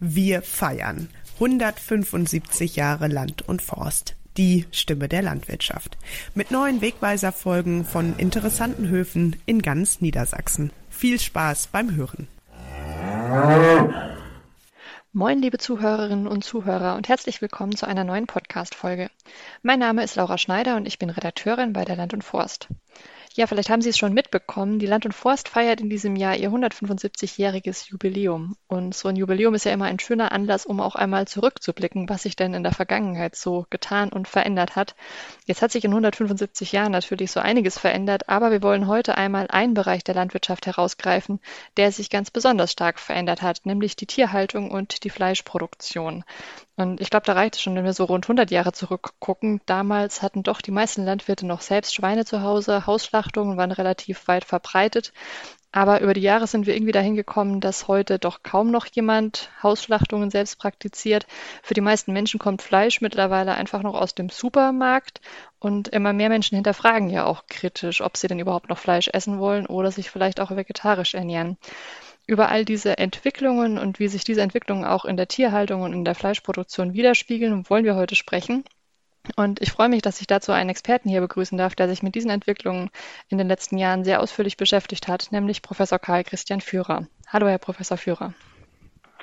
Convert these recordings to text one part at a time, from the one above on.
Wir feiern 175 Jahre Land und Forst. Die Stimme der Landwirtschaft. Mit neuen Wegweiserfolgen von interessanten Höfen in ganz Niedersachsen. Viel Spaß beim Hören. Moin, liebe Zuhörerinnen und Zuhörer und herzlich willkommen zu einer neuen Podcast-Folge. Mein Name ist Laura Schneider und ich bin Redakteurin bei der Land und Forst. Ja, vielleicht haben Sie es schon mitbekommen. Die Land und Forst feiert in diesem Jahr ihr 175-jähriges Jubiläum. Und so ein Jubiläum ist ja immer ein schöner Anlass, um auch einmal zurückzublicken, was sich denn in der Vergangenheit so getan und verändert hat. Jetzt hat sich in 175 Jahren natürlich so einiges verändert, aber wir wollen heute einmal einen Bereich der Landwirtschaft herausgreifen, der sich ganz besonders stark verändert hat, nämlich die Tierhaltung und die Fleischproduktion. Und ich glaube, da reicht es schon, wenn wir so rund 100 Jahre zurückgucken. Damals hatten doch die meisten Landwirte noch selbst Schweine zu Hause. Hausschlachtungen waren relativ weit verbreitet. Aber über die Jahre sind wir irgendwie dahin gekommen, dass heute doch kaum noch jemand Hausschlachtungen selbst praktiziert. Für die meisten Menschen kommt Fleisch mittlerweile einfach noch aus dem Supermarkt. Und immer mehr Menschen hinterfragen ja auch kritisch, ob sie denn überhaupt noch Fleisch essen wollen oder sich vielleicht auch vegetarisch ernähren. Über all diese Entwicklungen und wie sich diese Entwicklungen auch in der Tierhaltung und in der Fleischproduktion widerspiegeln, wollen wir heute sprechen. Und ich freue mich, dass ich dazu einen Experten hier begrüßen darf, der sich mit diesen Entwicklungen in den letzten Jahren sehr ausführlich beschäftigt hat, nämlich Professor Karl Christian Führer. Hallo, Herr Professor Führer.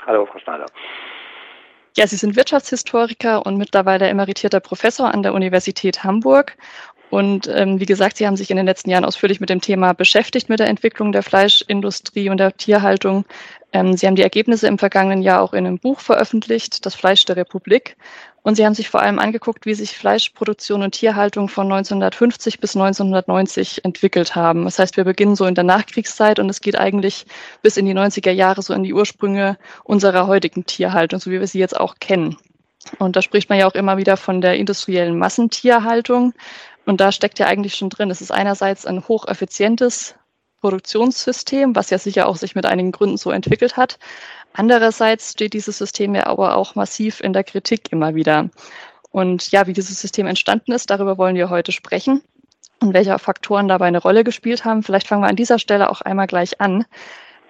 Hallo, Frau Schneider. Ja, Sie sind Wirtschaftshistoriker und mittlerweile emeritierter Professor an der Universität Hamburg und ähm, wie gesagt, Sie haben sich in den letzten Jahren ausführlich mit dem Thema beschäftigt, mit der Entwicklung der Fleischindustrie und der Tierhaltung. Ähm, Sie haben die Ergebnisse im vergangenen Jahr auch in einem Buch veröffentlicht, Das Fleisch der Republik. Und Sie haben sich vor allem angeguckt, wie sich Fleischproduktion und Tierhaltung von 1950 bis 1990 entwickelt haben. Das heißt, wir beginnen so in der Nachkriegszeit und es geht eigentlich bis in die 90er Jahre so in die Ursprünge unserer heutigen Tierhaltung, so wie wir sie jetzt auch kennen. Und da spricht man ja auch immer wieder von der industriellen Massentierhaltung. Und da steckt ja eigentlich schon drin, es ist einerseits ein hocheffizientes Produktionssystem, was ja sicher auch sich mit einigen Gründen so entwickelt hat. Andererseits steht dieses System ja aber auch massiv in der Kritik immer wieder. Und ja, wie dieses System entstanden ist, darüber wollen wir heute sprechen und welche Faktoren dabei eine Rolle gespielt haben. Vielleicht fangen wir an dieser Stelle auch einmal gleich an.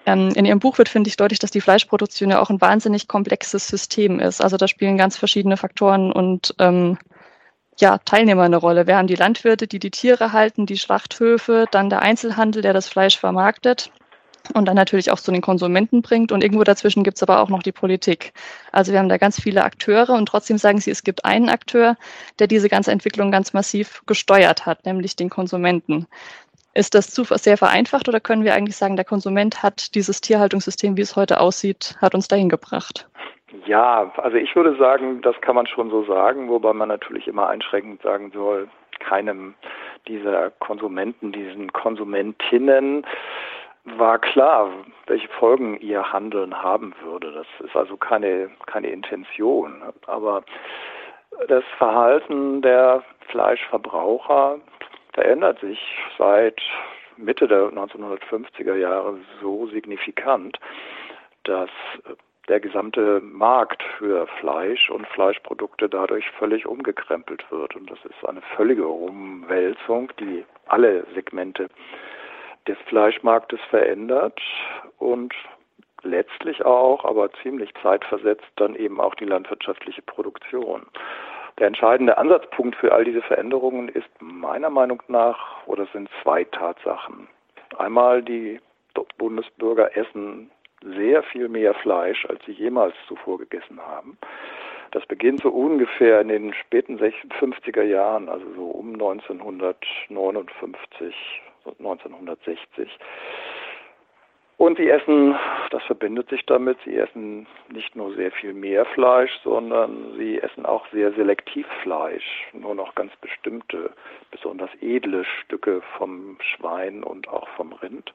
Ähm, in Ihrem Buch wird, finde ich, deutlich, dass die Fleischproduktion ja auch ein wahnsinnig komplexes System ist. Also da spielen ganz verschiedene Faktoren und ähm, ja, Teilnehmer eine Rolle. Wir haben die Landwirte, die die Tiere halten, die Schlachthöfe, dann der Einzelhandel, der das Fleisch vermarktet und dann natürlich auch zu den Konsumenten bringt. Und irgendwo dazwischen gibt es aber auch noch die Politik. Also wir haben da ganz viele Akteure und trotzdem sagen sie, es gibt einen Akteur, der diese ganze Entwicklung ganz massiv gesteuert hat, nämlich den Konsumenten. Ist das zu sehr vereinfacht oder können wir eigentlich sagen, der Konsument hat dieses Tierhaltungssystem, wie es heute aussieht, hat uns dahin gebracht? Ja, also ich würde sagen, das kann man schon so sagen, wobei man natürlich immer einschränkend sagen soll, keinem dieser Konsumenten, diesen Konsumentinnen war klar, welche Folgen ihr Handeln haben würde. Das ist also keine, keine Intention. Aber das Verhalten der Fleischverbraucher verändert sich seit Mitte der 1950er Jahre so signifikant, dass der gesamte Markt für Fleisch und Fleischprodukte dadurch völlig umgekrempelt wird. Und das ist eine völlige Umwälzung, die alle Segmente des Fleischmarktes verändert und letztlich auch, aber ziemlich zeitversetzt, dann eben auch die landwirtschaftliche Produktion. Der entscheidende Ansatzpunkt für all diese Veränderungen ist meiner Meinung nach, oder sind zwei Tatsachen. Einmal die Bundesbürger essen sehr viel mehr Fleisch, als sie jemals zuvor gegessen haben. Das beginnt so ungefähr in den späten 50er Jahren, also so um 1959, 1960. Und sie essen, das verbindet sich damit, sie essen nicht nur sehr viel mehr Fleisch, sondern sie essen auch sehr selektiv Fleisch. Nur noch ganz bestimmte, besonders edle Stücke vom Schwein und auch vom Rind.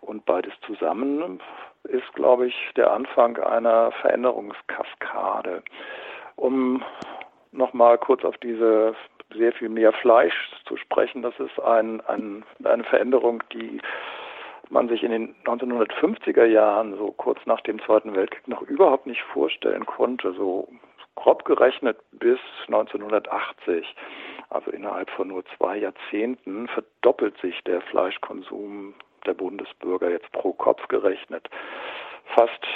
Und beides zusammen ist, glaube ich, der Anfang einer Veränderungskaskade. Um nochmal kurz auf diese sehr viel mehr Fleisch zu sprechen, das ist ein, ein, eine Veränderung, die man sich in den 1950er Jahren, so kurz nach dem Zweiten Weltkrieg, noch überhaupt nicht vorstellen konnte. So grob gerechnet bis 1980, also innerhalb von nur zwei Jahrzehnten, verdoppelt sich der Fleischkonsum der Bundesbürger jetzt pro Kopf gerechnet fast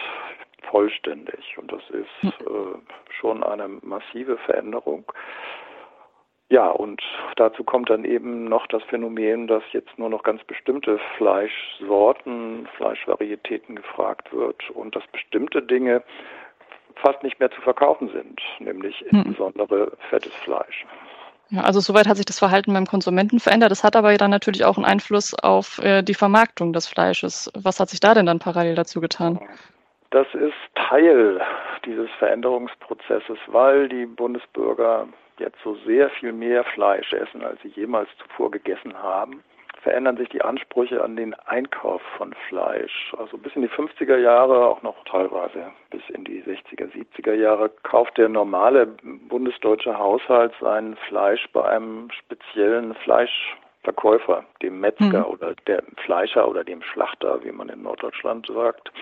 vollständig. Und das ist äh, schon eine massive Veränderung. Ja, und dazu kommt dann eben noch das Phänomen, dass jetzt nur noch ganz bestimmte Fleischsorten, Fleischvarietäten gefragt wird und dass bestimmte Dinge fast nicht mehr zu verkaufen sind, nämlich hm. insbesondere fettes Fleisch. Also soweit hat sich das Verhalten beim Konsumenten verändert. Das hat aber dann natürlich auch einen Einfluss auf äh, die Vermarktung des Fleisches. Was hat sich da denn dann parallel dazu getan? Das ist Teil dieses Veränderungsprozesses, weil die Bundesbürger jetzt so sehr viel mehr Fleisch essen, als sie jemals zuvor gegessen haben verändern sich die Ansprüche an den Einkauf von Fleisch. Also bis in die 50er Jahre, auch noch teilweise bis in die 60er, 70er Jahre, kauft der normale bundesdeutsche Haushalt sein Fleisch bei einem speziellen Fleischverkäufer, dem Metzger mhm. oder dem Fleischer oder dem Schlachter, wie man in Norddeutschland sagt.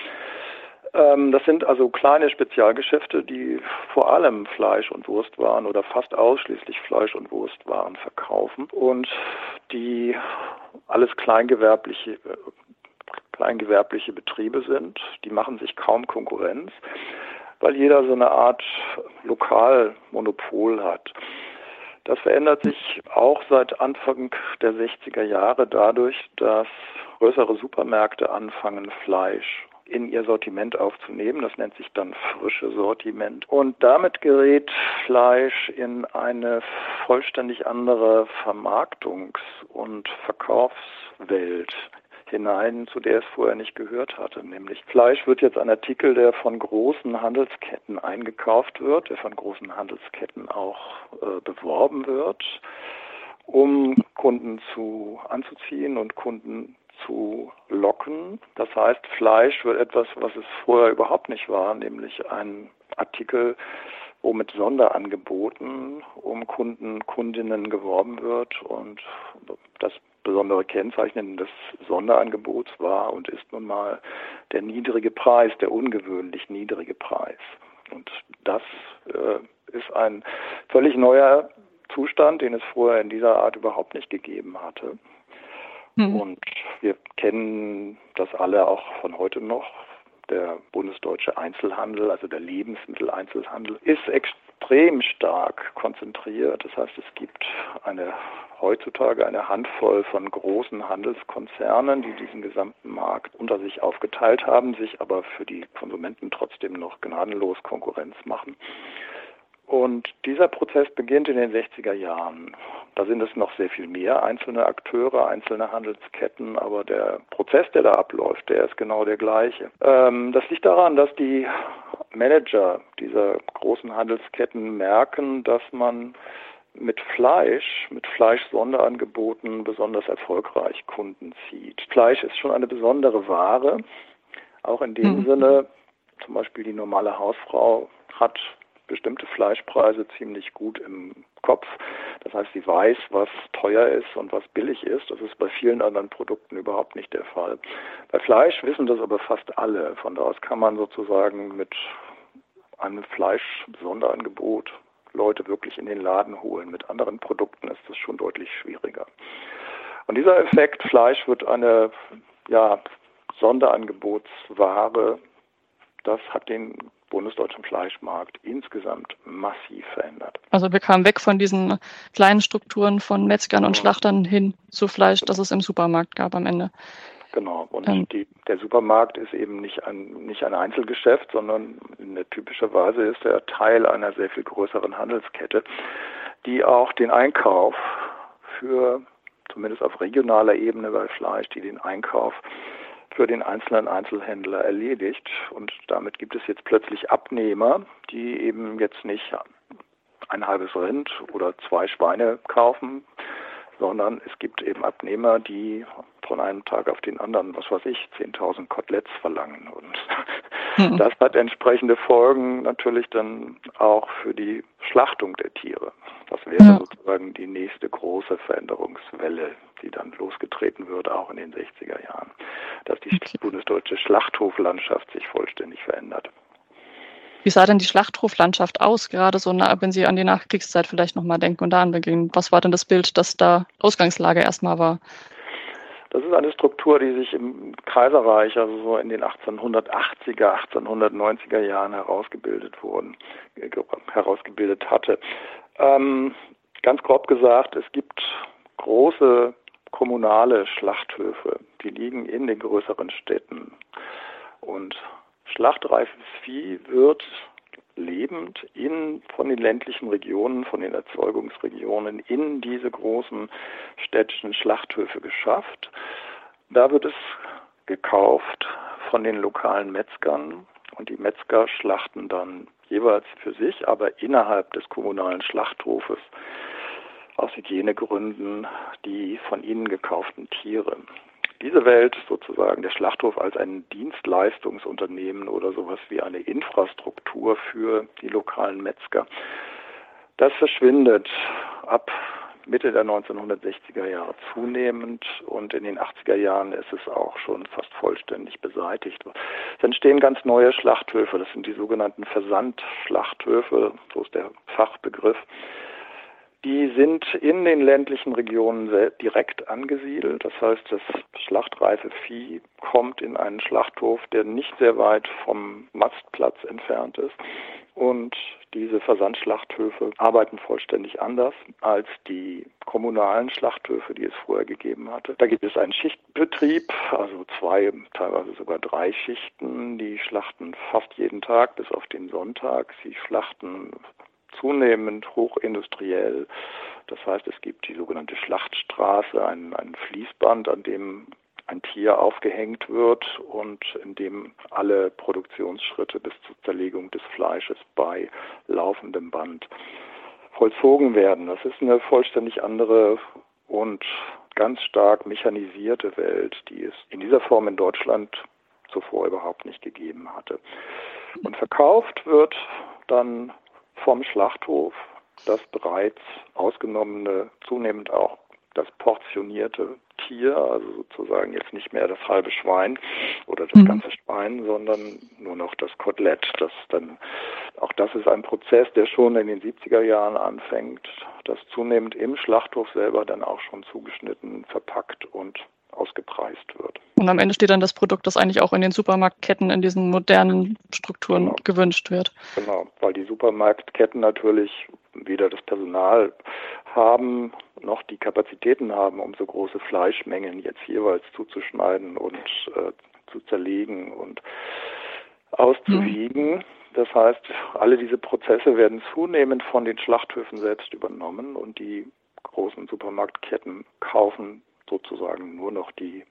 Ähm, das sind also kleine Spezialgeschäfte, die vor allem Fleisch- und Wurstwaren oder fast ausschließlich Fleisch- und Wurstwaren verkaufen und die alles kleingewerbliche, äh, kleingewerbliche Betriebe sind. Die machen sich kaum Konkurrenz, weil jeder so eine Art Lokalmonopol hat. Das verändert sich auch seit Anfang der 60er Jahre dadurch, dass größere Supermärkte anfangen, Fleisch in ihr Sortiment aufzunehmen. Das nennt sich dann frische Sortiment. Und damit gerät Fleisch in eine vollständig andere Vermarktungs- und Verkaufswelt hinein, zu der es vorher nicht gehört hatte. Nämlich Fleisch wird jetzt ein Artikel, der von großen Handelsketten eingekauft wird, der von großen Handelsketten auch äh, beworben wird, um Kunden zu anzuziehen und Kunden zu locken. Das heißt, Fleisch wird etwas, was es vorher überhaupt nicht war, nämlich ein Artikel, wo mit Sonderangeboten um Kunden, Kundinnen geworben wird und das besondere Kennzeichen des Sonderangebots war und ist nun mal der niedrige Preis, der ungewöhnlich niedrige Preis. Und das äh, ist ein völlig neuer Zustand, den es vorher in dieser Art überhaupt nicht gegeben hatte. Mhm. Und wir kennen das alle auch von heute noch. Der bundesdeutsche Einzelhandel, also der Lebensmitteleinzelhandel, ist extrem stark konzentriert. Das heißt, es gibt eine heutzutage eine Handvoll von großen Handelskonzernen, die diesen gesamten Markt unter sich aufgeteilt haben, sich aber für die Konsumenten trotzdem noch gnadenlos Konkurrenz machen. Und dieser Prozess beginnt in den 60er Jahren. Da sind es noch sehr viel mehr einzelne Akteure, einzelne Handelsketten, aber der Prozess, der da abläuft, der ist genau der gleiche. Ähm, das liegt daran, dass die Manager dieser großen Handelsketten merken, dass man mit Fleisch, mit Fleisch-Sonderangeboten besonders erfolgreich Kunden zieht. Fleisch ist schon eine besondere Ware, auch in dem mhm. Sinne, zum Beispiel die normale Hausfrau hat bestimmte Fleischpreise ziemlich gut im Kopf. Das heißt, sie weiß, was teuer ist und was billig ist. Das ist bei vielen anderen Produkten überhaupt nicht der Fall. Bei Fleisch wissen das aber fast alle. Von da aus kann man sozusagen mit einem Fleisch-Sonderangebot Leute wirklich in den Laden holen. Mit anderen Produkten ist das schon deutlich schwieriger. Und dieser Effekt, Fleisch wird eine ja, Sonderangebotsware, das hat den bundesdeutschen Fleischmarkt insgesamt massiv verändert. Also wir kamen weg von diesen kleinen Strukturen von Metzgern und Schlachtern hin zu Fleisch, das es im Supermarkt gab am Ende. Genau. Und ähm. die, der Supermarkt ist eben nicht ein, nicht ein Einzelgeschäft, sondern in der typischer Weise ist er Teil einer sehr viel größeren Handelskette, die auch den Einkauf für, zumindest auf regionaler Ebene bei Fleisch, die den Einkauf für den einzelnen Einzelhändler erledigt. Und damit gibt es jetzt plötzlich Abnehmer, die eben jetzt nicht ein halbes Rind oder zwei Schweine kaufen, sondern es gibt eben Abnehmer, die von einem Tag auf den anderen, was weiß ich, 10.000 Koteletts verlangen. Und mhm. das hat entsprechende Folgen natürlich dann auch für die Schlachtung der Tiere. Das wäre ja. sozusagen die nächste große Veränderungswelle, die dann losgetreten würde, auch in den 60er Jahren, dass die okay. bundesdeutsche Schlachthoflandschaft sich vollständig verändert. Wie sah denn die Schlachthoflandschaft aus, gerade so, wenn Sie an die Nachkriegszeit vielleicht nochmal denken und da anbeginnen? Was war denn das Bild, das da Ausgangslage erstmal war? Das ist eine Struktur, die sich im Kaiserreich, also so in den 1880er, 1890er Jahren herausgebildet wurden, herausgebildet hatte. Ähm, ganz grob gesagt, es gibt große kommunale Schlachthöfe, die liegen in den größeren Städten. Und schlachtreifes Vieh wird lebend in, von den ländlichen Regionen, von den Erzeugungsregionen in diese großen städtischen Schlachthöfe geschafft. Da wird es gekauft von den lokalen Metzgern und die Metzger schlachten dann jeweils für sich, aber innerhalb des kommunalen Schlachthofes aus Hygienegründen die von ihnen gekauften Tiere diese Welt sozusagen der Schlachthof als ein Dienstleistungsunternehmen oder sowas wie eine Infrastruktur für die lokalen Metzger, das verschwindet ab Mitte der 1960er Jahre zunehmend und in den 80er Jahren ist es auch schon fast vollständig beseitigt. Es entstehen ganz neue Schlachthöfe, das sind die sogenannten Versandschlachthöfe, so ist der Fachbegriff. Die sind in den ländlichen Regionen direkt angesiedelt. Das heißt, das schlachtreife Vieh kommt in einen Schlachthof, der nicht sehr weit vom Mastplatz entfernt ist. Und diese Versandschlachthöfe arbeiten vollständig anders als die kommunalen Schlachthöfe, die es vorher gegeben hatte. Da gibt es einen Schichtbetrieb, also zwei, teilweise sogar drei Schichten. Die schlachten fast jeden Tag bis auf den Sonntag. Sie schlachten zunehmend hochindustriell. Das heißt, es gibt die sogenannte Schlachtstraße, ein, ein Fließband, an dem ein Tier aufgehängt wird und in dem alle Produktionsschritte bis zur Zerlegung des Fleisches bei laufendem Band vollzogen werden. Das ist eine vollständig andere und ganz stark mechanisierte Welt, die es in dieser Form in Deutschland zuvor überhaupt nicht gegeben hatte. Und verkauft wird dann vom Schlachthof das bereits ausgenommene, zunehmend auch das portionierte Tier, also sozusagen jetzt nicht mehr das halbe Schwein oder das mhm. ganze Schwein, sondern nur noch das Kotelett. Das dann, auch das ist ein Prozess, der schon in den 70er Jahren anfängt, das zunehmend im Schlachthof selber dann auch schon zugeschnitten, verpackt und ausgepreist wird. Und am Ende steht dann das Produkt, das eigentlich auch in den Supermarktketten in diesen modernen Strukturen genau. gewünscht wird. Genau, weil die Supermarktketten natürlich weder das Personal haben noch die Kapazitäten haben, um so große Fleischmengen jetzt jeweils zuzuschneiden und äh, zu zerlegen und auszuwiegen. Mhm. Das heißt, alle diese Prozesse werden zunehmend von den Schlachthöfen selbst übernommen und die großen Supermarktketten kaufen sozusagen nur noch die,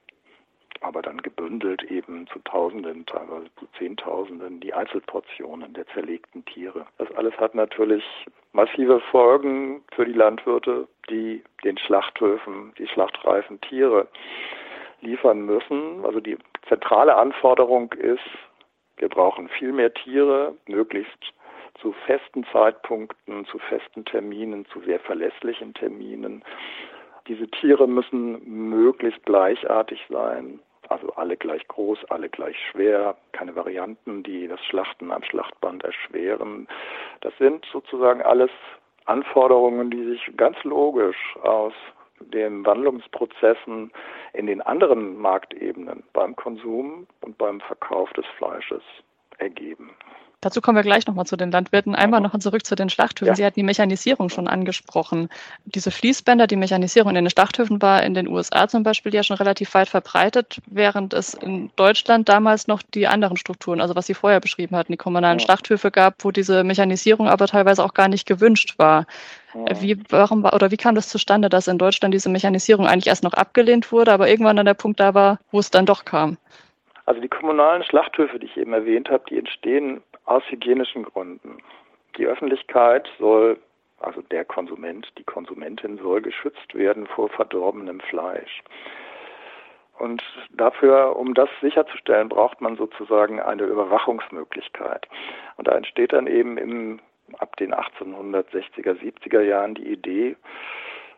aber dann gebündelt eben zu Tausenden, teilweise zu Zehntausenden, die Einzelportionen der zerlegten Tiere. Das alles hat natürlich massive Folgen für die Landwirte, die den Schlachthöfen die schlachtreifen Tiere liefern müssen. Also die zentrale Anforderung ist, wir brauchen viel mehr Tiere, möglichst zu festen Zeitpunkten, zu festen Terminen, zu sehr verlässlichen Terminen. Diese Tiere müssen möglichst gleichartig sein, also alle gleich groß, alle gleich schwer, keine Varianten, die das Schlachten am Schlachtband erschweren. Das sind sozusagen alles Anforderungen, die sich ganz logisch aus den Wandlungsprozessen in den anderen Marktebenen beim Konsum und beim Verkauf des Fleisches ergeben. Dazu kommen wir gleich nochmal zu den Landwirten. Einmal noch zurück zu den Schlachthöfen. Ja. Sie hatten die Mechanisierung schon angesprochen. Diese Fließbänder, die Mechanisierung in den Schlachthöfen war in den USA zum Beispiel ja schon relativ weit verbreitet, während es in Deutschland damals noch die anderen Strukturen, also was Sie vorher beschrieben hatten, die kommunalen ja. Schlachthöfe gab, wo diese Mechanisierung aber teilweise auch gar nicht gewünscht war. Ja. Wie, warum war, oder wie kam das zustande, dass in Deutschland diese Mechanisierung eigentlich erst noch abgelehnt wurde, aber irgendwann dann der Punkt da war, wo es dann doch kam? Also die kommunalen Schlachthöfe, die ich eben erwähnt habe, die entstehen aus hygienischen Gründen. Die Öffentlichkeit soll, also der Konsument, die Konsumentin soll geschützt werden vor verdorbenem Fleisch. Und dafür, um das sicherzustellen, braucht man sozusagen eine Überwachungsmöglichkeit. Und da entsteht dann eben im, ab den 1860er, 70er Jahren die Idee,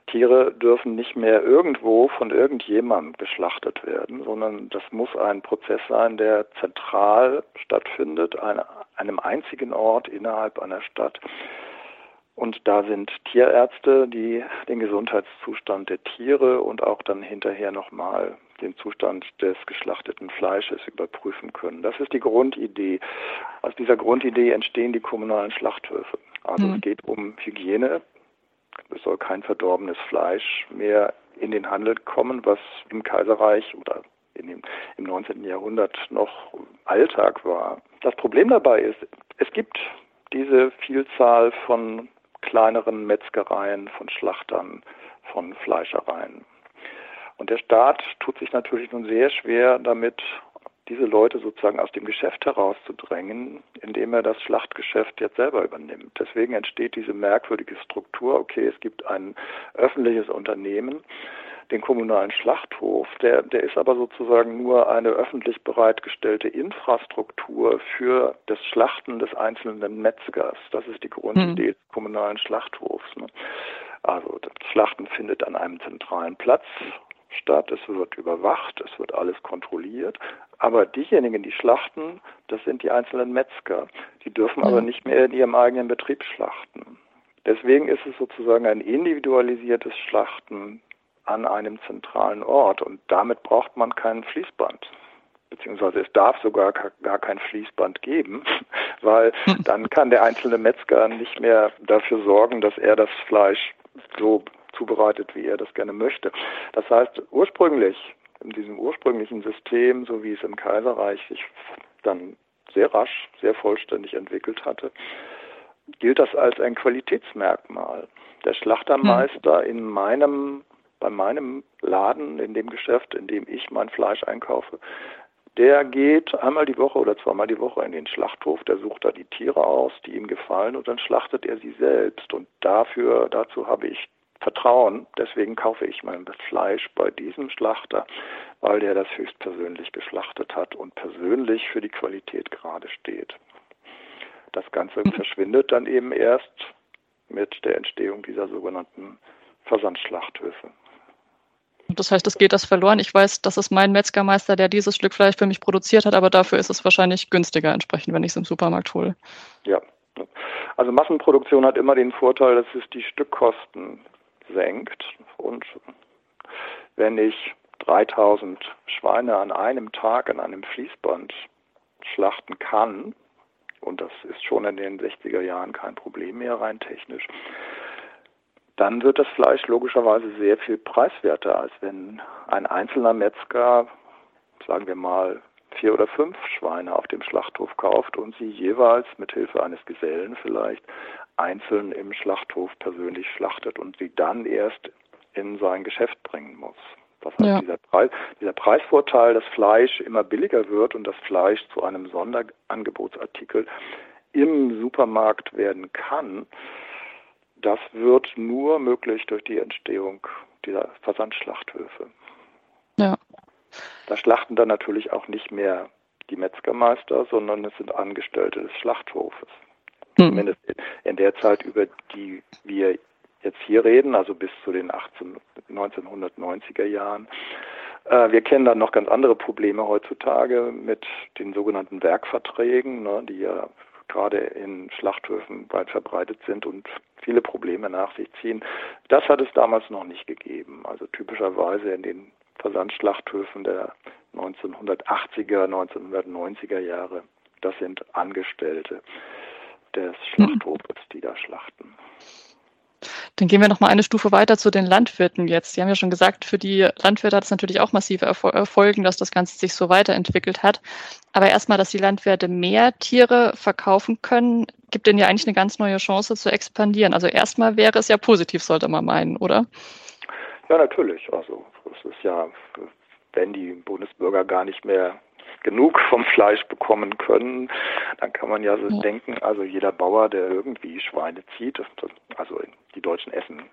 Tiere dürfen nicht mehr irgendwo von irgendjemandem geschlachtet werden, sondern das muss ein Prozess sein, der zentral stattfindet, an einem einzigen Ort innerhalb einer Stadt. Und da sind Tierärzte, die den Gesundheitszustand der Tiere und auch dann hinterher nochmal den Zustand des geschlachteten Fleisches überprüfen können. Das ist die Grundidee. Aus dieser Grundidee entstehen die kommunalen Schlachthöfe. Also mhm. es geht um Hygiene. Es soll kein verdorbenes Fleisch mehr in den Handel kommen, was im Kaiserreich oder in dem, im 19. Jahrhundert noch Alltag war. Das Problem dabei ist, es gibt diese Vielzahl von kleineren Metzgereien, von Schlachtern, von Fleischereien. Und der Staat tut sich natürlich nun sehr schwer damit, diese Leute sozusagen aus dem Geschäft herauszudrängen, indem er das Schlachtgeschäft jetzt selber übernimmt. Deswegen entsteht diese merkwürdige Struktur, okay, es gibt ein öffentliches Unternehmen, den kommunalen Schlachthof, der, der ist aber sozusagen nur eine öffentlich bereitgestellte Infrastruktur für das Schlachten des einzelnen Metzgers. Das ist die Grundidee hm. des kommunalen Schlachthofs. Ne? Also das Schlachten findet an einem zentralen Platz statt, es wird überwacht, es wird alles kontrolliert. Aber diejenigen, die schlachten, das sind die einzelnen Metzger. Die dürfen ja. aber nicht mehr in ihrem eigenen Betrieb schlachten. Deswegen ist es sozusagen ein individualisiertes Schlachten an einem zentralen Ort und damit braucht man kein Fließband. Beziehungsweise es darf sogar gar kein Fließband geben, weil dann kann der einzelne Metzger nicht mehr dafür sorgen, dass er das Fleisch so zubereitet, wie er das gerne möchte. Das heißt, ursprünglich, in diesem ursprünglichen System, so wie es im Kaiserreich sich dann sehr rasch, sehr vollständig entwickelt hatte, gilt das als ein Qualitätsmerkmal. Der Schlachtermeister in meinem, bei meinem Laden, in dem Geschäft, in dem ich mein Fleisch einkaufe, der geht einmal die Woche oder zweimal die Woche in den Schlachthof, der sucht da die Tiere aus, die ihm gefallen und dann schlachtet er sie selbst. Und dafür, dazu habe ich Vertrauen. Deswegen kaufe ich mein Fleisch bei diesem Schlachter, weil der das höchstpersönlich geschlachtet hat und persönlich für die Qualität gerade steht. Das Ganze mhm. verschwindet dann eben erst mit der Entstehung dieser sogenannten Versandschlachthöfe. Das heißt, es geht das verloren. Ich weiß, das ist mein Metzgermeister, der dieses Stück Fleisch für mich produziert hat, aber dafür ist es wahrscheinlich günstiger entsprechend, wenn ich es im Supermarkt hole. Ja. Also Massenproduktion hat immer den Vorteil, dass es die Stückkosten senkt. Und wenn ich 3000 Schweine an einem Tag in einem Fließband schlachten kann, und das ist schon in den 60er Jahren kein Problem mehr rein technisch, dann wird das Fleisch logischerweise sehr viel preiswerter, als wenn ein einzelner Metzger, sagen wir mal, vier oder fünf Schweine auf dem Schlachthof kauft und sie jeweils mit Hilfe eines Gesellen vielleicht einzeln im Schlachthof persönlich schlachtet und sie dann erst in sein Geschäft bringen muss. Das heißt, ja. dieser, Preis, dieser Preisvorteil, dass Fleisch immer billiger wird und das Fleisch zu einem Sonderangebotsartikel im Supermarkt werden kann, das wird nur möglich durch die Entstehung dieser Versandschlachthöfe. Ja. Da schlachten dann natürlich auch nicht mehr die Metzgermeister, sondern es sind Angestellte des Schlachthofes. Mhm. Zumindest in der Zeit, über die wir jetzt hier reden, also bis zu den 18, 1990er Jahren. Äh, wir kennen dann noch ganz andere Probleme heutzutage mit den sogenannten Werkverträgen, ne, die ja gerade in Schlachthöfen weit verbreitet sind und viele Probleme nach sich ziehen. Das hat es damals noch nicht gegeben. Also typischerweise in den Versandschlachthöfen der 1980er, 1990er Jahre, das sind Angestellte des Schlachthofes, die da schlachten. Dann gehen wir noch mal eine Stufe weiter zu den Landwirten jetzt. Sie haben ja schon gesagt, für die Landwirte hat es natürlich auch massive Erfolge, dass das Ganze sich so weiterentwickelt hat. Aber erstmal, dass die Landwirte mehr Tiere verkaufen können, gibt denen ja eigentlich eine ganz neue Chance zu expandieren. Also erstmal wäre es ja positiv, sollte man meinen, oder? Ja, natürlich. Also es ist ja, wenn die Bundesbürger gar nicht mehr genug vom Fleisch bekommen können, dann kann man ja so ja. denken, also jeder Bauer, der irgendwie Schweine zieht, also die Deutschen essen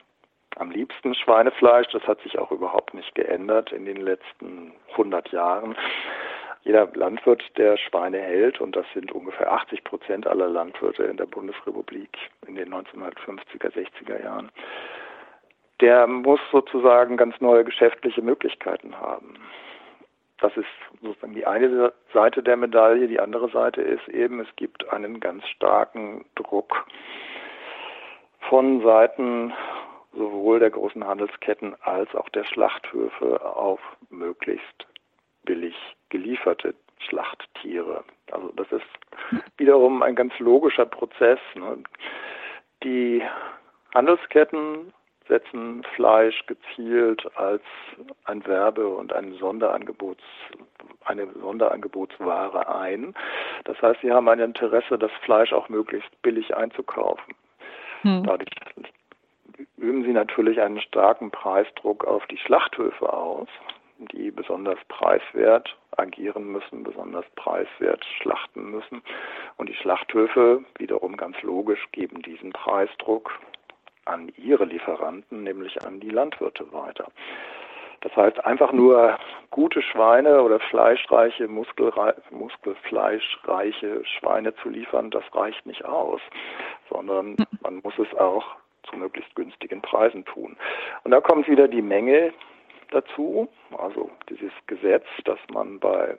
am liebsten Schweinefleisch, das hat sich auch überhaupt nicht geändert in den letzten 100 Jahren. Jeder Landwirt, der Schweine hält, und das sind ungefähr 80 Prozent aller Landwirte in der Bundesrepublik in den 1950er, 60er Jahren, der muss sozusagen ganz neue geschäftliche Möglichkeiten haben. Das ist sozusagen die eine Seite der Medaille. Die andere Seite ist eben, es gibt einen ganz starken Druck von Seiten sowohl der großen Handelsketten als auch der Schlachthöfe auf möglichst billig gelieferte Schlachttiere. Also das ist wiederum ein ganz logischer Prozess. Ne? Die Handelsketten setzen Fleisch gezielt als ein Werbe- und ein Sonderangebots, eine Sonderangebotsware ein. Das heißt, sie haben ein Interesse, das Fleisch auch möglichst billig einzukaufen. Hm. Dadurch üben sie natürlich einen starken Preisdruck auf die Schlachthöfe aus, die besonders preiswert agieren müssen, besonders preiswert schlachten müssen. Und die Schlachthöfe, wiederum ganz logisch, geben diesen Preisdruck an ihre Lieferanten, nämlich an die Landwirte weiter. Das heißt, einfach nur gute Schweine oder fleischreiche, muskelfleischreiche Schweine zu liefern, das reicht nicht aus, sondern man muss es auch zu möglichst günstigen Preisen tun. Und da kommt wieder die Menge dazu, also dieses Gesetz, dass man bei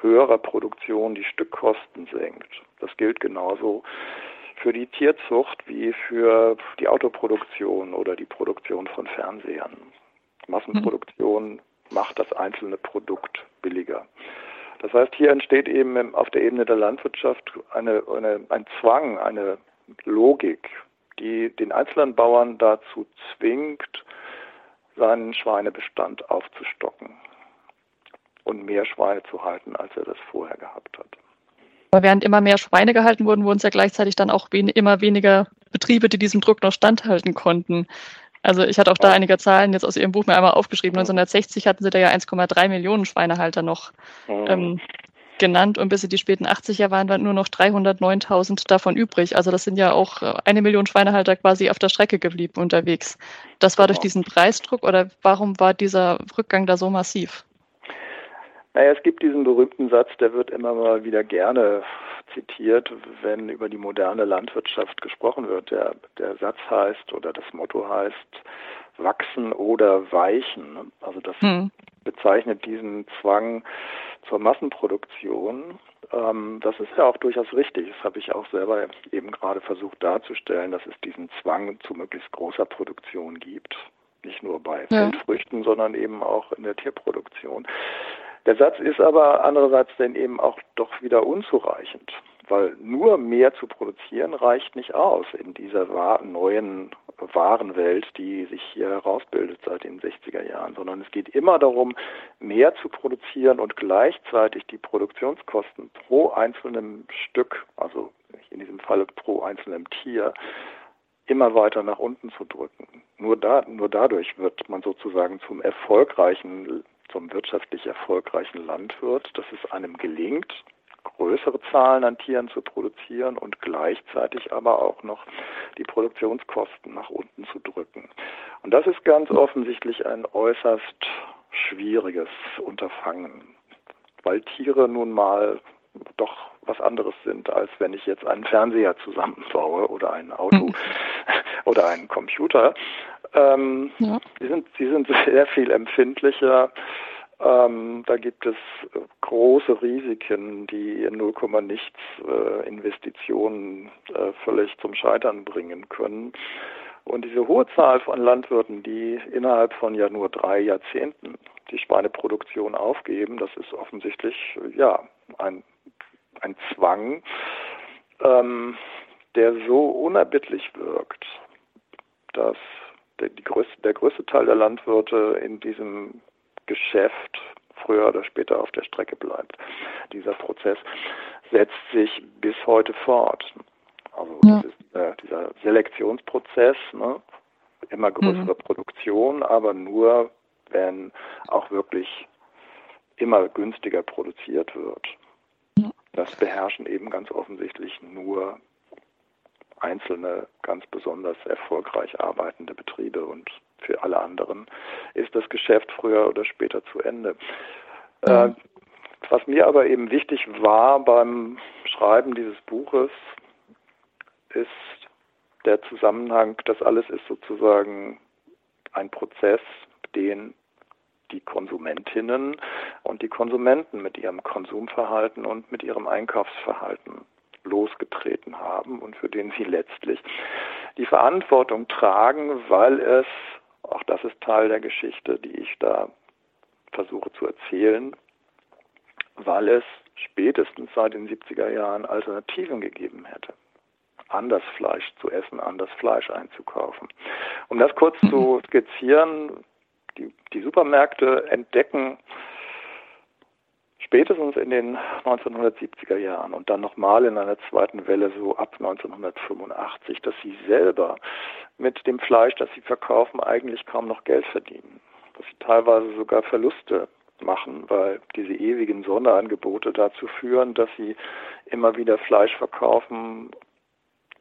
höherer Produktion die Stückkosten senkt. Das gilt genauso für die Tierzucht wie für die Autoproduktion oder die Produktion von Fernsehern. Massenproduktion macht das einzelne Produkt billiger. Das heißt, hier entsteht eben auf der Ebene der Landwirtschaft eine, eine, ein Zwang, eine Logik, die den einzelnen Bauern dazu zwingt, seinen Schweinebestand aufzustocken und mehr Schweine zu halten, als er das vorher gehabt hat. Aber während immer mehr Schweine gehalten wurden, wurden es ja gleichzeitig dann auch wen immer weniger Betriebe, die diesem Druck noch standhalten konnten. Also ich hatte auch da einige Zahlen jetzt aus Ihrem Buch mir einmal aufgeschrieben. 1960 hatten Sie da ja 1,3 Millionen Schweinehalter noch ähm, genannt und bis in die späten 80er waren dann nur noch 309.000 davon übrig. Also das sind ja auch äh, eine Million Schweinehalter quasi auf der Strecke geblieben unterwegs. Das war durch diesen Preisdruck oder warum war dieser Rückgang da so massiv? Naja, es gibt diesen berühmten Satz, der wird immer mal wieder gerne zitiert, wenn über die moderne Landwirtschaft gesprochen wird. Der, der Satz heißt oder das Motto heißt wachsen oder weichen. Also das hm. bezeichnet diesen Zwang zur Massenproduktion. Ähm, das ist ja auch durchaus richtig. Das habe ich auch selber eben gerade versucht darzustellen, dass es diesen Zwang zu möglichst großer Produktion gibt. Nicht nur bei ja. Feldfrüchten, sondern eben auch in der Tierproduktion. Der Satz ist aber andererseits dann eben auch doch wieder unzureichend, weil nur mehr zu produzieren reicht nicht aus in dieser neuen Warenwelt, die sich hier herausbildet seit den 60er Jahren, sondern es geht immer darum, mehr zu produzieren und gleichzeitig die Produktionskosten pro einzelnem Stück, also in diesem Falle pro einzelnem Tier, immer weiter nach unten zu drücken. Nur, da, nur dadurch wird man sozusagen zum erfolgreichen zum wirtschaftlich erfolgreichen Landwirt, dass es einem gelingt, größere Zahlen an Tieren zu produzieren und gleichzeitig aber auch noch die Produktionskosten nach unten zu drücken. Und das ist ganz offensichtlich ein äußerst schwieriges Unterfangen, weil Tiere nun mal doch was anderes sind, als wenn ich jetzt einen Fernseher zusammenbaue oder ein Auto oder einen Computer. Ähm, ja. sie, sind, sie sind sehr viel empfindlicher. Ähm, da gibt es große Risiken, die in 0, nichts äh, Investitionen äh, völlig zum Scheitern bringen können. Und diese hohe Zahl von Landwirten, die innerhalb von ja nur drei Jahrzehnten die Schweineproduktion aufgeben, das ist offensichtlich ja ein, ein Zwang, ähm, der so unerbittlich wirkt, dass der, größte, der größte Teil der Landwirte in diesem Geschäft früher oder später auf der Strecke bleibt. Dieser Prozess setzt sich bis heute fort. Also ja. dieses, äh, dieser Selektionsprozess, ne, immer größere mhm. Produktion, aber nur, wenn auch wirklich immer günstiger produziert wird. Ja. Das beherrschen eben ganz offensichtlich nur einzelne ganz besonders erfolgreich arbeitende Betriebe und für alle anderen ist das Geschäft früher oder später zu Ende. Mhm. Äh, was mir aber eben wichtig war beim Schreiben dieses Buches, ist der Zusammenhang, das alles ist sozusagen ein Prozess, den die Konsumentinnen und die Konsumenten mit ihrem Konsumverhalten und mit ihrem Einkaufsverhalten losgetreten haben und für den sie letztlich die Verantwortung tragen, weil es, auch das ist Teil der Geschichte, die ich da versuche zu erzählen, weil es spätestens seit den 70er Jahren Alternativen gegeben hätte anders Fleisch zu essen, anders Fleisch einzukaufen. Um das kurz zu skizzieren, die, die Supermärkte entdecken spätestens in den 1970er Jahren und dann nochmal in einer zweiten Welle so ab 1985, dass sie selber mit dem Fleisch, das sie verkaufen, eigentlich kaum noch Geld verdienen. Dass sie teilweise sogar Verluste machen, weil diese ewigen Sonderangebote dazu führen, dass sie immer wieder Fleisch verkaufen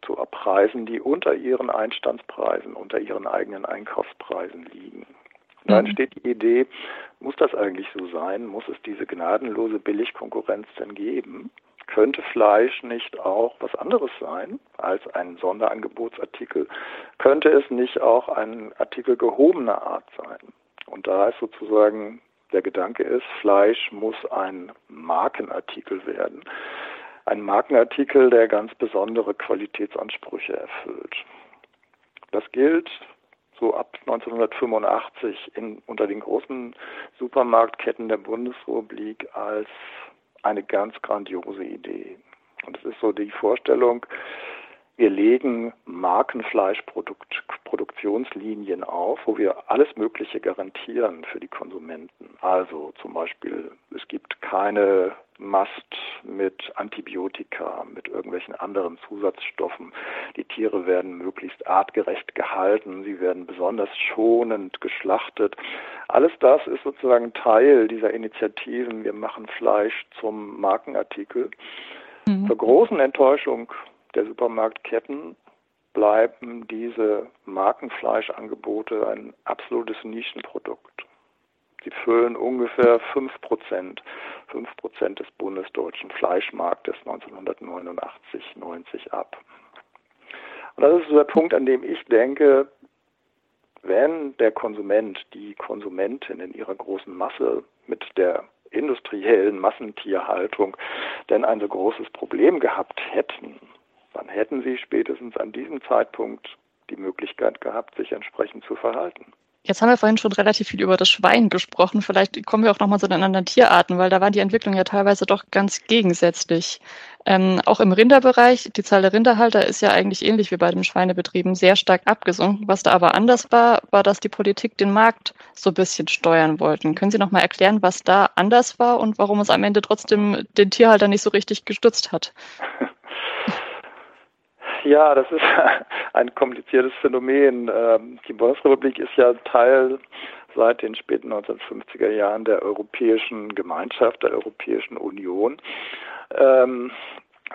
zu Preisen, die unter ihren Einstandspreisen, unter ihren eigenen Einkaufspreisen liegen. Da mhm. entsteht die Idee, muss das eigentlich so sein? Muss es diese gnadenlose Billigkonkurrenz denn geben? Könnte Fleisch nicht auch was anderes sein als ein Sonderangebotsartikel? Könnte es nicht auch ein Artikel gehobener Art sein? Und da ist sozusagen der Gedanke ist, Fleisch muss ein Markenartikel werden. Ein Markenartikel, der ganz besondere Qualitätsansprüche erfüllt. Das gilt so ab 1985 in, unter den großen Supermarktketten der Bundesrepublik als eine ganz grandiose Idee. Und es ist so die Vorstellung, wir legen Markenfleischproduktionslinien auf, wo wir alles Mögliche garantieren für die Konsumenten. Also zum Beispiel, es gibt keine Mast mit Antibiotika, mit irgendwelchen anderen Zusatzstoffen. Die Tiere werden möglichst artgerecht gehalten, sie werden besonders schonend geschlachtet. Alles das ist sozusagen Teil dieser Initiativen. Wir machen Fleisch zum Markenartikel. Mhm. Zur großen Enttäuschung der Supermarktketten bleiben diese Markenfleischangebote ein absolutes Nischenprodukt. Sie füllen ungefähr 5 Prozent, 5 Prozent des bundesdeutschen Fleischmarktes 1989, 90 ab. Und das ist so der Punkt, an dem ich denke, wenn der Konsument, die Konsumentin in ihrer großen Masse mit der industriellen Massentierhaltung denn ein so großes Problem gehabt hätten, dann hätten sie spätestens an diesem Zeitpunkt die Möglichkeit gehabt, sich entsprechend zu verhalten. Jetzt haben wir vorhin schon relativ viel über das Schwein gesprochen. Vielleicht kommen wir auch nochmal zu den anderen Tierarten, weil da war die Entwicklung ja teilweise doch ganz gegensätzlich. Ähm, auch im Rinderbereich, die Zahl der Rinderhalter ist ja eigentlich ähnlich wie bei den Schweinebetrieben sehr stark abgesunken. Was da aber anders war, war, dass die Politik den Markt so ein bisschen steuern wollten. Können Sie nochmal erklären, was da anders war und warum es am Ende trotzdem den Tierhalter nicht so richtig gestützt hat? Ja, das ist ein kompliziertes Phänomen. Ähm, die Bundesrepublik ist ja Teil seit den späten 1950er Jahren der Europäischen Gemeinschaft, der Europäischen Union. Ähm,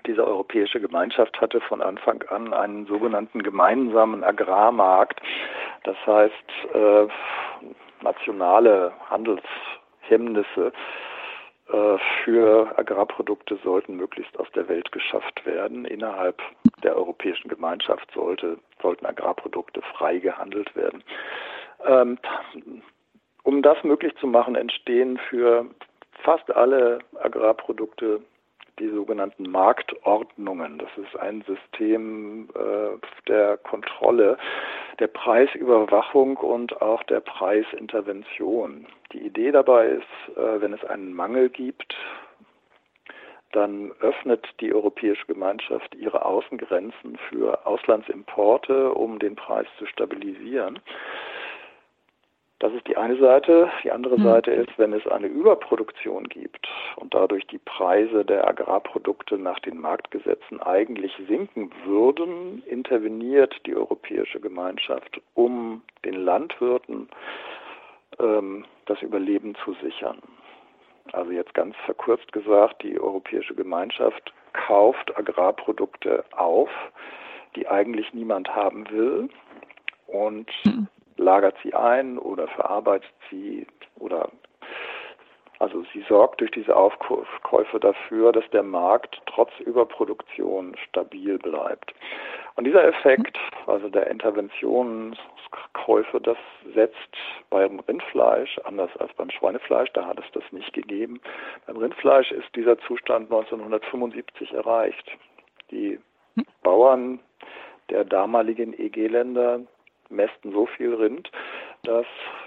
diese Europäische Gemeinschaft hatte von Anfang an einen sogenannten gemeinsamen Agrarmarkt. Das heißt, äh, nationale Handelshemmnisse für Agrarprodukte sollten möglichst aus der Welt geschafft werden. Innerhalb der Europäischen Gemeinschaft sollte, sollten Agrarprodukte frei gehandelt werden. Ähm, um das möglich zu machen, entstehen für fast alle Agrarprodukte die sogenannten Marktordnungen. Das ist ein System äh, der Kontrolle, der Preisüberwachung und auch der Preisintervention. Die Idee dabei ist, äh, wenn es einen Mangel gibt, dann öffnet die Europäische Gemeinschaft ihre Außengrenzen für Auslandsimporte, um den Preis zu stabilisieren. Das ist die eine Seite. Die andere mhm. Seite ist, wenn es eine Überproduktion gibt und dadurch die Preise der Agrarprodukte nach den Marktgesetzen eigentlich sinken würden, interveniert die Europäische Gemeinschaft, um den Landwirten ähm, das Überleben zu sichern. Also jetzt ganz verkürzt gesagt, die Europäische Gemeinschaft kauft Agrarprodukte auf, die eigentlich niemand haben will und mhm lagert sie ein oder verarbeitet sie oder also sie sorgt durch diese Aufkäufe dafür, dass der Markt trotz Überproduktion stabil bleibt. Und dieser Effekt, also der Interventionskäufe, das setzt beim Rindfleisch, anders als beim Schweinefleisch, da hat es das nicht gegeben. Beim Rindfleisch ist dieser Zustand 1975 erreicht. Die Bauern der damaligen EG-Länder mästen so viel Rind, dass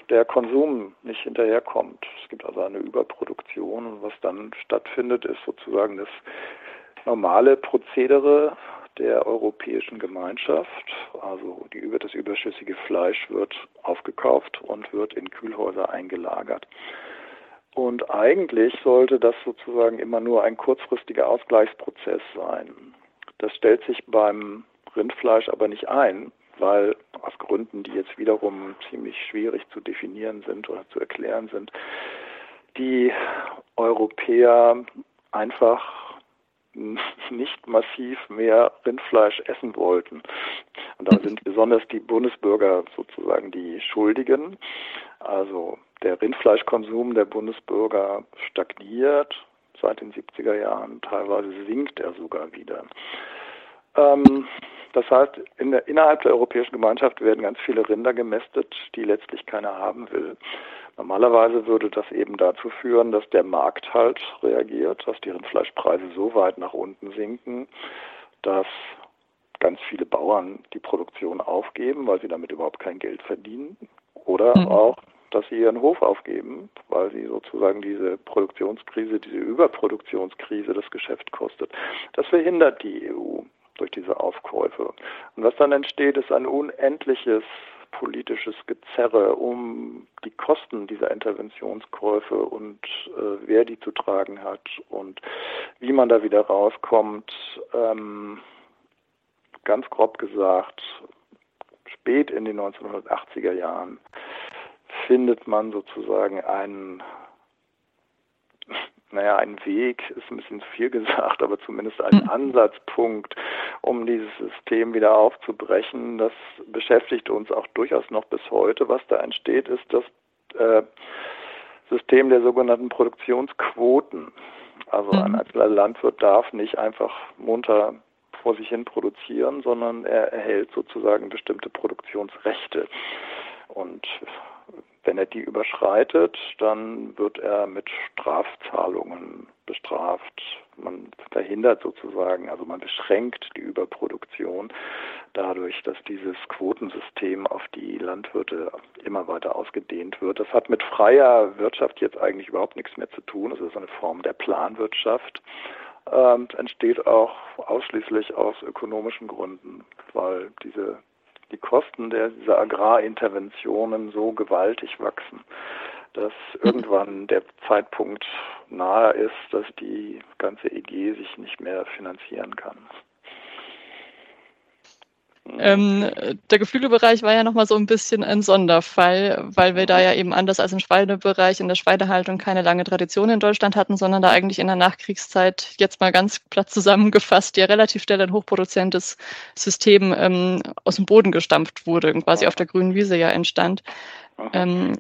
der Konsum nicht hinterherkommt. Es gibt also eine Überproduktion und was dann stattfindet, ist sozusagen das normale Prozedere der Europäischen Gemeinschaft. Also die, das überschüssige Fleisch wird aufgekauft und wird in Kühlhäuser eingelagert. Und eigentlich sollte das sozusagen immer nur ein kurzfristiger Ausgleichsprozess sein. Das stellt sich beim Rindfleisch aber nicht ein, weil aus Gründen, die jetzt wiederum ziemlich schwierig zu definieren sind oder zu erklären sind, die Europäer einfach nicht massiv mehr Rindfleisch essen wollten. Und da sind besonders die Bundesbürger sozusagen die Schuldigen. Also der Rindfleischkonsum der Bundesbürger stagniert seit den 70er Jahren, teilweise sinkt er sogar wieder. Ähm, das heißt, in der, innerhalb der Europäischen Gemeinschaft werden ganz viele Rinder gemästet, die letztlich keiner haben will. Normalerweise würde das eben dazu führen, dass der Markt halt reagiert, dass die Rindfleischpreise so weit nach unten sinken, dass ganz viele Bauern die Produktion aufgeben, weil sie damit überhaupt kein Geld verdienen. Oder mhm. auch, dass sie ihren Hof aufgeben, weil sie sozusagen diese Produktionskrise, diese Überproduktionskrise das Geschäft kostet. Das verhindert die EU durch diese Aufkäufe. Und was dann entsteht, ist ein unendliches politisches Gezerre um die Kosten dieser Interventionskäufe und äh, wer die zu tragen hat und wie man da wieder rauskommt. Ähm, ganz grob gesagt, spät in den 1980er Jahren findet man sozusagen einen naja, ein Weg ist ein bisschen zu viel gesagt, aber zumindest ein mhm. Ansatzpunkt, um dieses System wieder aufzubrechen. Das beschäftigt uns auch durchaus noch bis heute. Was da entsteht, ist das äh, System der sogenannten Produktionsquoten. Also ein mhm. einzelner Landwirt darf nicht einfach munter vor sich hin produzieren, sondern er erhält sozusagen bestimmte Produktionsrechte. Und wenn er die überschreitet, dann wird er mit Strafzahlungen bestraft. Man verhindert sozusagen, also man beschränkt die Überproduktion dadurch, dass dieses Quotensystem auf die Landwirte immer weiter ausgedehnt wird. Das hat mit freier Wirtschaft jetzt eigentlich überhaupt nichts mehr zu tun. Es ist eine Form der Planwirtschaft. Ähm, entsteht auch ausschließlich aus ökonomischen Gründen, weil diese die Kosten der, dieser Agrarinterventionen so gewaltig wachsen, dass irgendwann der Zeitpunkt nahe ist, dass die ganze EG sich nicht mehr finanzieren kann. Ähm, der Geflügelbereich war ja nochmal so ein bisschen ein Sonderfall, weil wir da ja eben anders als im Schweinebereich in der Schweinehaltung keine lange Tradition in Deutschland hatten, sondern da eigentlich in der Nachkriegszeit jetzt mal ganz platt zusammengefasst ja relativ schnell ein hochproduzentes System ähm, aus dem Boden gestampft wurde, quasi auf der grünen Wiese ja entstand. Ähm,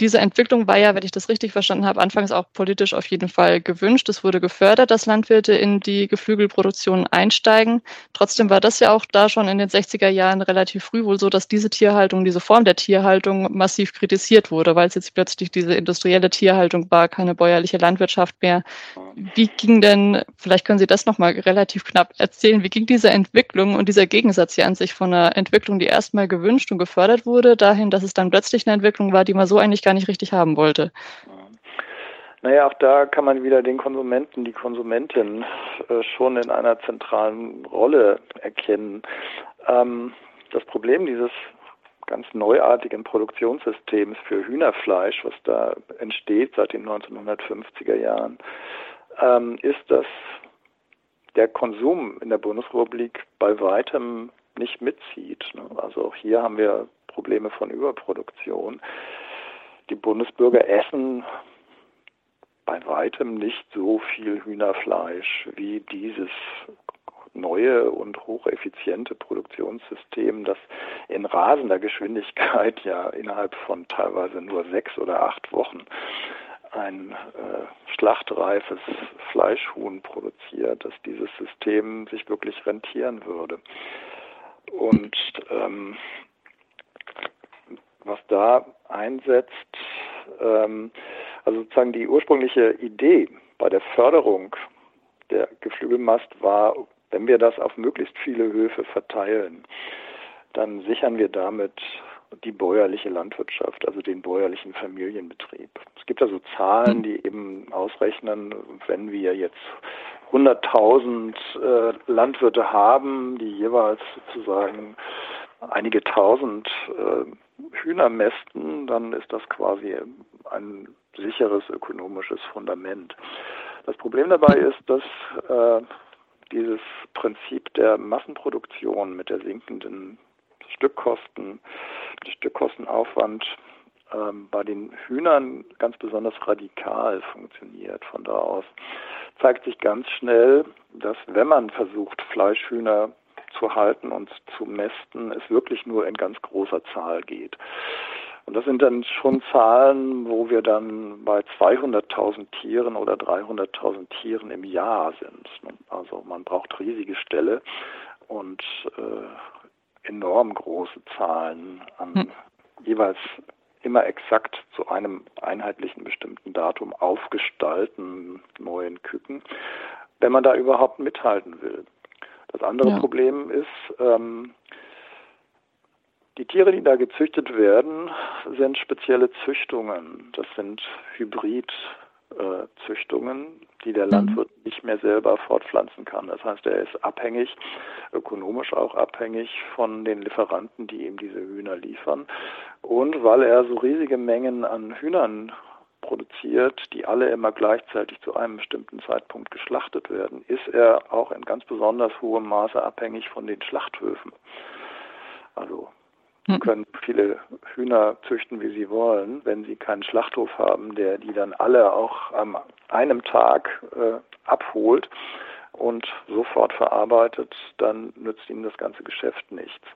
diese Entwicklung war ja, wenn ich das richtig verstanden habe, anfangs auch politisch auf jeden Fall gewünscht. Es wurde gefördert, dass Landwirte in die Geflügelproduktion einsteigen. Trotzdem war das ja auch da schon in den 60er Jahren relativ früh wohl so, dass diese Tierhaltung, diese Form der Tierhaltung massiv kritisiert wurde, weil es jetzt plötzlich diese industrielle Tierhaltung war, keine bäuerliche Landwirtschaft mehr. Wie ging denn, vielleicht können Sie das nochmal relativ knapp erzählen, wie ging diese Entwicklung und dieser Gegensatz hier an sich von einer Entwicklung, die erstmal gewünscht und gefördert wurde, dahin, dass es dann plötzlich eine Entwicklung war, die man so eigentlich gar nicht richtig haben wollte. Naja, auch da kann man wieder den Konsumenten, die Konsumentin äh, schon in einer zentralen Rolle erkennen. Ähm, das Problem dieses ganz neuartigen Produktionssystems für Hühnerfleisch, was da entsteht seit den 1950er Jahren, ähm, ist, dass der Konsum in der Bundesrepublik bei weitem nicht mitzieht. Ne? Also auch hier haben wir Probleme von Überproduktion. Die Bundesbürger essen bei weitem nicht so viel Hühnerfleisch wie dieses neue und hocheffiziente Produktionssystem, das in rasender Geschwindigkeit ja innerhalb von teilweise nur sechs oder acht Wochen ein äh, schlachtreifes Fleischhuhn produziert, dass dieses System sich wirklich rentieren würde. Und ähm, was da einsetzt, ähm, also sozusagen die ursprüngliche Idee bei der Förderung der Geflügelmast war wenn wir das auf möglichst viele Höfe verteilen, dann sichern wir damit die bäuerliche Landwirtschaft, also den bäuerlichen Familienbetrieb. Es gibt also Zahlen, die eben ausrechnen, wenn wir jetzt 100.000 äh, Landwirte haben, die jeweils sozusagen einige tausend äh, Hühner mästen, dann ist das quasi ein sicheres ökonomisches Fundament. Das Problem dabei ist, dass äh, dieses Prinzip der Massenproduktion mit der sinkenden Stückkosten, Stückkostenaufwand ähm, bei den Hühnern ganz besonders radikal funktioniert. Von da aus zeigt sich ganz schnell, dass wenn man versucht, Fleischhühner zu halten und zu mästen, es wirklich nur in ganz großer Zahl geht. Und das sind dann schon Zahlen, wo wir dann bei 200.000 Tieren oder 300.000 Tieren im Jahr sind. Also man braucht riesige Ställe und äh, enorm große Zahlen an hm. jeweils immer exakt zu einem einheitlichen bestimmten Datum aufgestalten neuen Küken, wenn man da überhaupt mithalten will. Das andere ja. Problem ist, ähm, die Tiere, die da gezüchtet werden, sind spezielle Züchtungen. Das sind Hybridzüchtungen, äh, die der mhm. Landwirt nicht mehr selber fortpflanzen kann. Das heißt, er ist abhängig, ökonomisch auch abhängig von den Lieferanten, die ihm diese Hühner liefern. Und weil er so riesige Mengen an Hühnern produziert, die alle immer gleichzeitig zu einem bestimmten Zeitpunkt geschlachtet werden, ist er auch in ganz besonders hohem Maße abhängig von den Schlachthöfen. Also hm. können viele Hühner züchten, wie sie wollen. Wenn sie keinen Schlachthof haben, der die dann alle auch an einem Tag äh, abholt und sofort verarbeitet, dann nützt ihnen das ganze Geschäft nichts.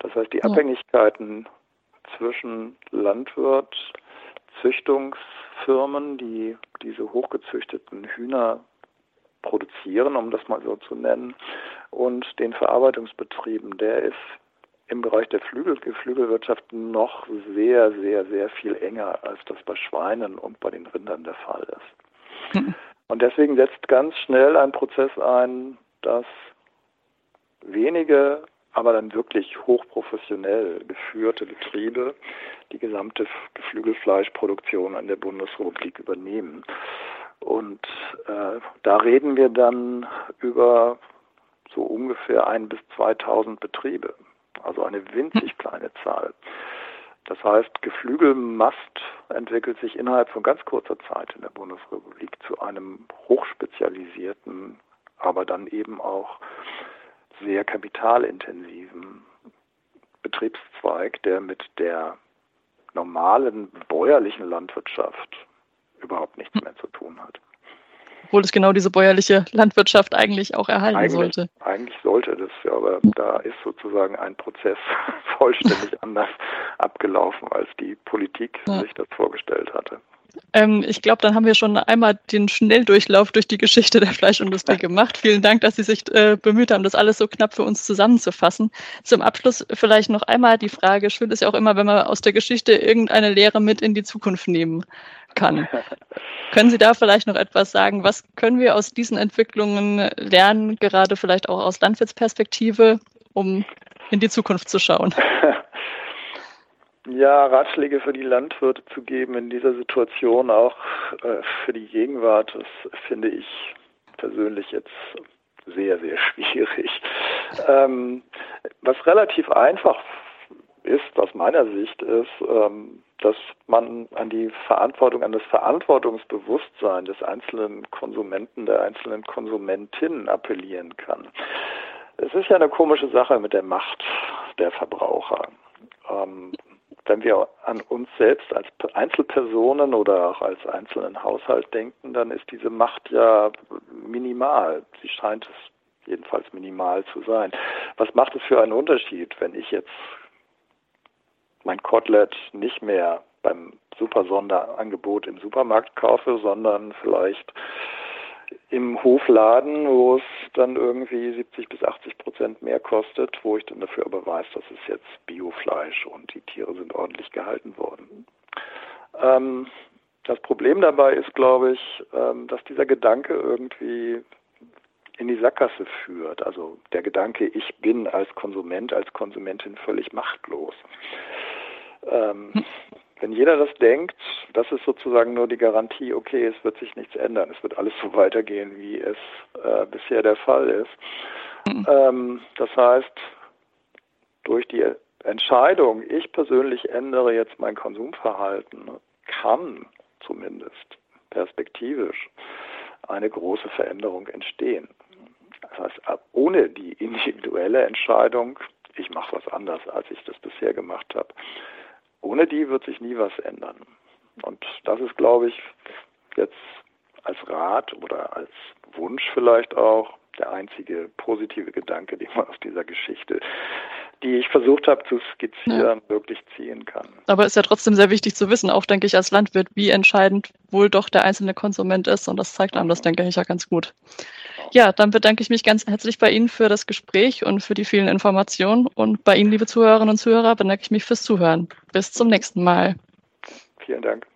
Das heißt, die ja. Abhängigkeiten zwischen Landwirt, Züchtungsfirmen, die diese hochgezüchteten Hühner produzieren, um das mal so zu nennen, und den Verarbeitungsbetrieben, der ist im Bereich der Flügel, Geflügelwirtschaft noch sehr, sehr, sehr viel enger, als das bei Schweinen und bei den Rindern der Fall ist. Mhm. Und deswegen setzt ganz schnell ein Prozess ein, dass wenige, aber dann wirklich hochprofessionell geführte Betriebe die gesamte Geflügelfleischproduktion an der Bundesrepublik übernehmen. Und äh, da reden wir dann über so ungefähr ein bis 2000 Betriebe also eine winzig kleine Zahl. Das heißt, Geflügelmast entwickelt sich innerhalb von ganz kurzer Zeit in der Bundesrepublik zu einem hochspezialisierten, aber dann eben auch sehr kapitalintensiven Betriebszweig, der mit der normalen bäuerlichen Landwirtschaft überhaupt nichts mehr zu tun hat obwohl es genau diese bäuerliche Landwirtschaft eigentlich auch erhalten eigentlich, sollte. Eigentlich sollte das, ja, aber da ist sozusagen ein Prozess vollständig anders abgelaufen, als die Politik ja. sich das vorgestellt hatte. Ähm, ich glaube, dann haben wir schon einmal den Schnelldurchlauf durch die Geschichte der Fleischindustrie gemacht. Vielen Dank, dass Sie sich äh, bemüht haben, das alles so knapp für uns zusammenzufassen. Zum Abschluss vielleicht noch einmal die Frage, schön ist ja auch immer, wenn man aus der Geschichte irgendeine Lehre mit in die Zukunft nehmen kann. Können Sie da vielleicht noch etwas sagen? Was können wir aus diesen Entwicklungen lernen, gerade vielleicht auch aus Landwirtsperspektive, um in die Zukunft zu schauen? Ja, Ratschläge für die Landwirte zu geben in dieser Situation, auch äh, für die Gegenwart, das finde ich persönlich jetzt sehr, sehr schwierig. Ähm, was relativ einfach ist, aus meiner Sicht, ist, ähm, dass man an die Verantwortung, an das Verantwortungsbewusstsein des einzelnen Konsumenten, der einzelnen Konsumentin appellieren kann. Es ist ja eine komische Sache mit der Macht der Verbraucher. Ähm, wenn wir an uns selbst als Einzelpersonen oder auch als einzelnen Haushalt denken, dann ist diese Macht ja minimal. Sie scheint es jedenfalls minimal zu sein. Was macht es für einen Unterschied, wenn ich jetzt mein Kotelett nicht mehr beim super Sonderangebot im Supermarkt kaufe, sondern vielleicht im Hofladen, wo es dann irgendwie 70 bis 80 Prozent mehr kostet, wo ich dann dafür aber weiß, das ist jetzt Biofleisch und die Tiere sind ordentlich gehalten worden. Ähm, das Problem dabei ist, glaube ich, ähm, dass dieser Gedanke irgendwie in die Sackgasse führt. Also der Gedanke, ich bin als Konsument, als Konsumentin völlig machtlos. Ähm, hm. Wenn jeder das denkt, das ist sozusagen nur die Garantie, okay, es wird sich nichts ändern, es wird alles so weitergehen, wie es äh, bisher der Fall ist. Mhm. Ähm, das heißt, durch die Entscheidung, ich persönlich ändere jetzt mein Konsumverhalten, kann zumindest perspektivisch eine große Veränderung entstehen. Das heißt, ohne die individuelle Entscheidung, ich mache was anders, als ich das bisher gemacht habe, ohne die wird sich nie was ändern. Und das ist, glaube ich, jetzt als Rat oder als Wunsch vielleicht auch der einzige positive Gedanke, den man aus dieser Geschichte, die ich versucht habe zu skizzieren, ja. wirklich ziehen kann. Aber ist ja trotzdem sehr wichtig zu wissen, auch denke ich als Landwirt, wie entscheidend wohl doch der einzelne Konsument ist. Und das zeigt einem das, denke ich, ja ganz gut. Genau. Ja, dann bedanke ich mich ganz herzlich bei Ihnen für das Gespräch und für die vielen Informationen. Und bei Ihnen, liebe Zuhörerinnen und Zuhörer, bedanke ich mich fürs Zuhören. Bis zum nächsten Mal. Vielen Dank.